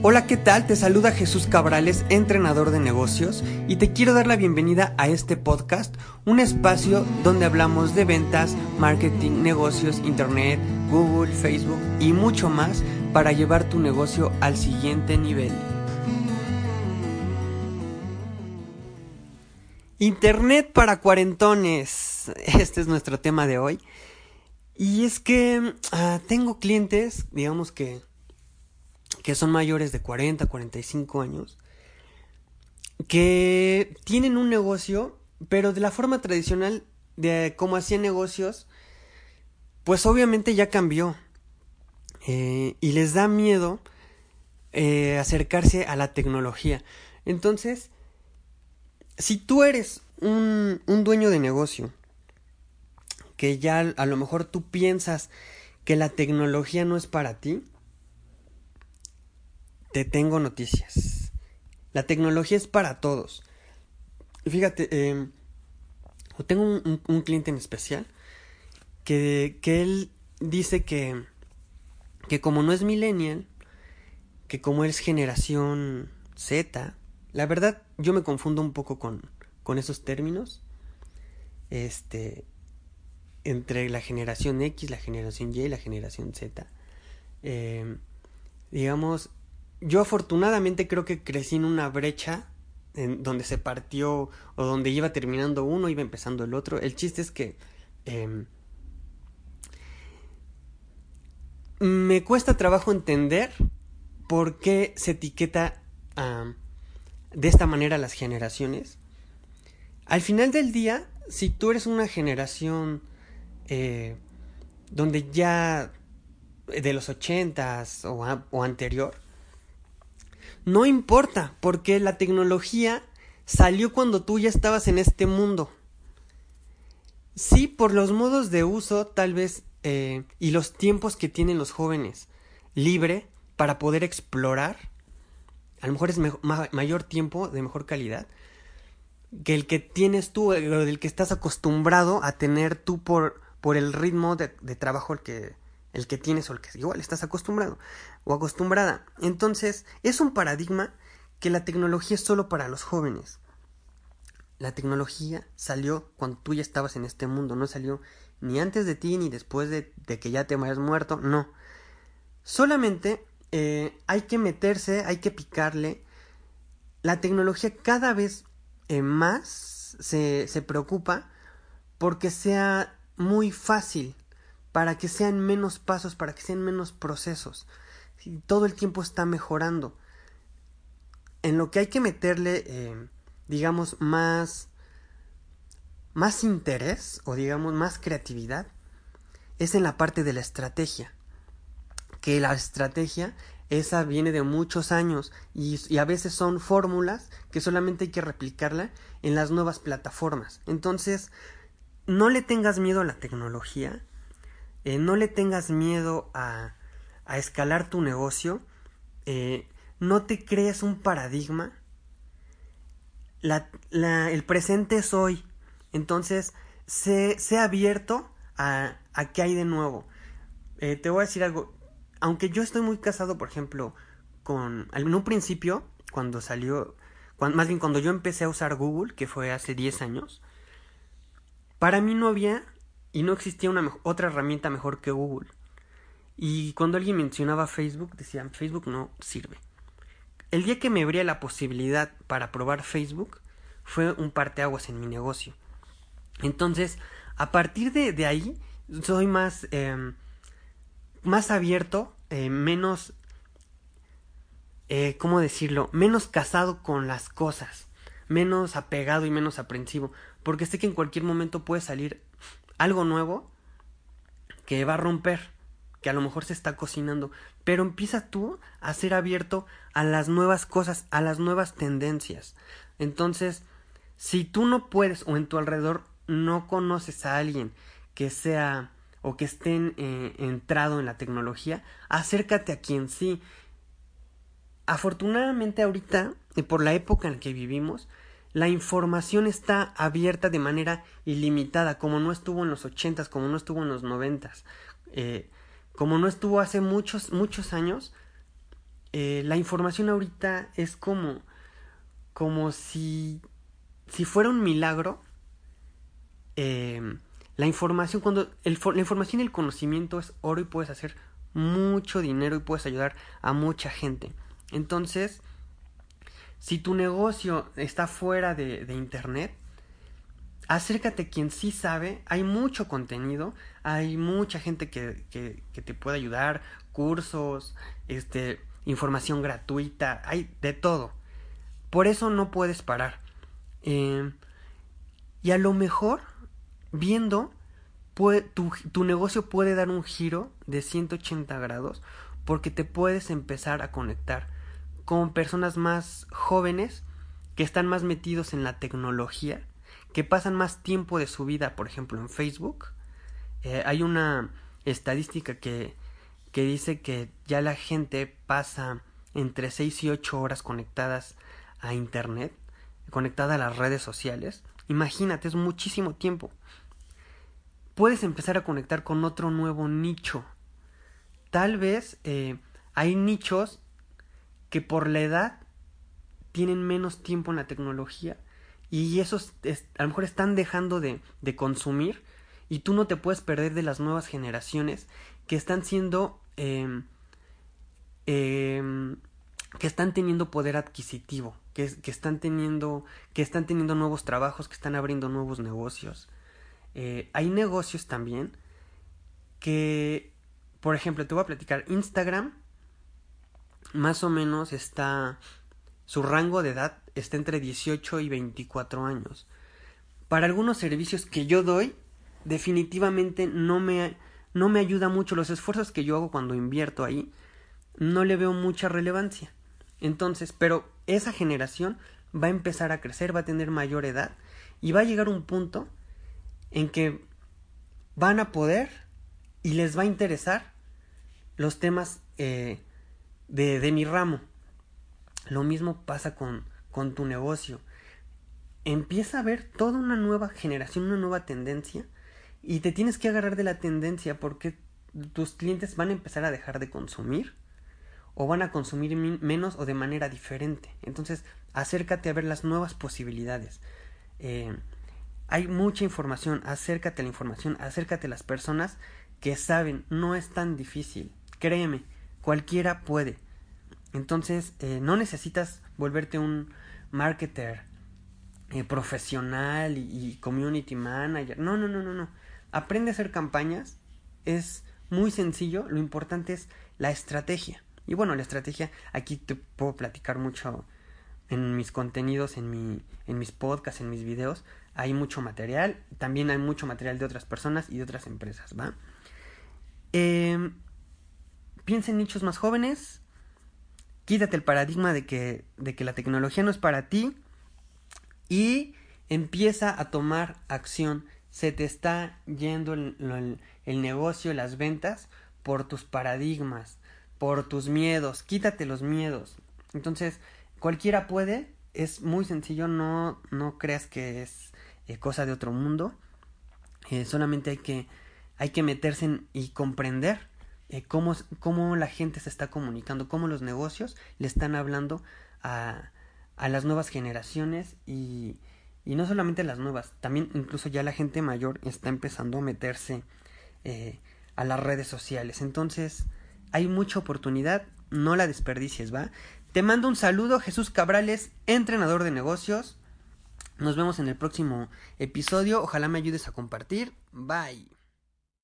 Hola, ¿qué tal? Te saluda Jesús Cabrales, entrenador de negocios, y te quiero dar la bienvenida a este podcast, un espacio donde hablamos de ventas, marketing, negocios, internet, Google, Facebook y mucho más para llevar tu negocio al siguiente nivel. Internet para cuarentones. Este es nuestro tema de hoy. Y es que ah, tengo clientes, digamos que que son mayores de 40, 45 años, que tienen un negocio, pero de la forma tradicional de cómo hacían negocios, pues obviamente ya cambió. Eh, y les da miedo eh, acercarse a la tecnología. Entonces, si tú eres un, un dueño de negocio, que ya a lo mejor tú piensas que la tecnología no es para ti, te tengo noticias. La tecnología es para todos. Fíjate, eh, tengo un, cliente en especial que, que él dice que, que como no es millennial, que como es generación Z, la verdad yo me confundo un poco con, con esos términos. Este, entre la generación X, la generación Y y la generación Z. Eh, digamos, yo afortunadamente creo que crecí en una brecha en donde se partió o donde iba terminando uno, iba empezando el otro. El chiste es que em, me cuesta trabajo entender por qué se etiqueta de esta manera las generaciones. Al final del día, si tú eres una generación eh, donde ya de los ochentas o, o anterior, no importa, porque la tecnología salió cuando tú ya estabas en este mundo. Sí, por los modos de uso, tal vez, eh, y los tiempos que tienen los jóvenes libre para poder explorar, a lo mejor es mayor tiempo, de mejor calidad, que el que tienes tú, o del que estás acostumbrado a tener tú por, por el ritmo de, de trabajo que, el que tienes o el que igual estás acostumbrado o acostumbrada. Entonces, es un paradigma que la tecnología es solo para los jóvenes. La tecnología salió cuando tú ya estabas en este mundo, no salió ni antes de ti ni después de, que ya te hayas muerto, no. Solamente eh, hay que meterse, hay que picarle. La tecnología cada vez eh, más se, se preocupa porque sea muy fácil para que sean menos pasos, para que sean menos procesos. Todo el tiempo está mejorando. En lo que hay que meterle, eh, digamos, más, más interés o digamos más creatividad es en la parte de la estrategia. Que la estrategia esa viene de muchos años y, y, a veces son fórmulas que solamente hay que replicarla en las nuevas plataformas. Entonces, no le tengas miedo a la tecnología, eh, no le tengas miedo a, a escalar tu negocio, eh, no te crees un paradigma. La, la, el presente es hoy. Entonces, sé, abierto a, a qué hay de nuevo. Eh, te voy a decir algo. Aunque yo estoy muy casado, por ejemplo, con. En un principio, cuando salió. más bien cuando yo empecé a usar Google, que fue hace 10 años, para mí no había y no existía una otra herramienta mejor que Google. Y cuando alguien mencionaba Facebook, decían, Facebook no sirve. El día que me abría la posibilidad para probar Facebook, fue un parteaguas en mi negocio. Entonces, a partir de, ahí, soy más, em, más abierto, eh, menos, eh, ¿cómo decirlo? Menos casado con las cosas, menos apegado y menos aprensivo, porque sé que en cualquier momento puede salir algo nuevo que va a romper, que a lo mejor se está cocinando, pero empieza tú a ser abierto a las nuevas cosas, a las nuevas tendencias. Entonces, si tú no puedes o en tu alrededor no conoces a alguien que sea o que esté eh, entrado en la tecnología, acércate a quien sí. Afortunadamente ahorita, por la época en que vivimos, la información está abierta de manera ilimitada, como no estuvo en los ochentas, como no estuvo en los noventas, eh, como no estuvo hace muchos, muchos años, eh, la información ahorita es como, como si, si fuera un milagro. Eh, la información, cuando el, la información y el conocimiento es oro y puedes hacer mucho dinero y puedes ayudar a mucha gente. Entonces, si tu negocio está fuera de, internet, acércate a quien sí sabe, hay mucho contenido, hay mucha gente que, que, que, te puede ayudar, cursos, este, información gratuita, hay de todo. Por eso no puedes parar. Eh, y a lo mejor, viendo, tu, tu negocio puede dar un giro de 180 grados porque te puedes empezar a conectar con personas más jóvenes que están más metidos en la tecnología que pasan más tiempo de su vida, por ejemplo, en Facebook. Eh, hay una estadística que, que dice que ya la gente pasa entre 6 y 8 horas conectadas a Internet, conectada a las redes sociales. Imagínate, es muchísimo tiempo. Puedes empezar a conectar con otro nuevo nicho. Tal vez eh, hay nichos que por la edad tienen menos tiempo en la tecnología y esos a lo mejor están dejando de, de consumir y tú no te puedes perder de las nuevas generaciones que están siendo eh, eh, que están teniendo poder adquisitivo que, que, están teniendo que están teniendo nuevos trabajos que están abriendo nuevos negocios. Eh, hay negocios también que por ejemplo te voy a platicar Instagram más o menos está su rango de edad está entre 18 y 24 años. Para algunos servicios que yo doy, definitivamente no me, no me ayuda mucho. Los esfuerzos que yo hago cuando invierto ahí, no le veo mucha relevancia. Entonces, pero esa generación va a empezar a crecer, va a tener mayor edad y va a llegar un punto en que van a poder y les va a interesar los temas eh, de, de mi ramo. Lo mismo pasa con, con tu negocio. Empieza a ver toda una nueva generación, una nueva tendencia y te tienes que agarrar de la tendencia porque tus clientes van a empezar a dejar de consumir o van a consumir menos o de manera diferente. Entonces, acércate a ver las nuevas posibilidades. Eh, hay mucha información, acércate a la información, acércate a las personas que saben, no es tan difícil. Créeme, cualquiera puede. Entonces, eh, no necesitas volverte un marketer eh, profesional y, community manager. No, no, no, no, no. Aprende a hacer campañas. Es muy sencillo. Lo importante es la estrategia. Y bueno, la estrategia, aquí te puedo platicar mucho en mis contenidos, en, mi, en mis podcasts, en mis videos. Hay mucho material. También hay mucho material de otras personas y de otras empresas, ¿va? Eh, piensa en nichos más jóvenes quítate el paradigma de que, de que la tecnología no es para ti y empieza a tomar acción. Se te está yendo el, negocio, las ventas por tus paradigmas, por tus miedos. Quítate los miedos. Entonces, cualquiera puede, es muy sencillo, no, no creas que es eh, cosa de otro mundo. Eh, solamente hay que, hay que meterse en, y comprender eh, cómo, cómo, la gente se está comunicando, cómo los negocios le están hablando a, a las nuevas generaciones y, y, no solamente las nuevas, también incluso ya la gente mayor está empezando a meterse eh, a las redes sociales. Entonces, hay mucha oportunidad, no la desperdicies, ¿va? Te mando un saludo, Jesús Cabrales, entrenador de negocios. Nos vemos en el próximo episodio. Ojalá me ayudes a compartir. Bye.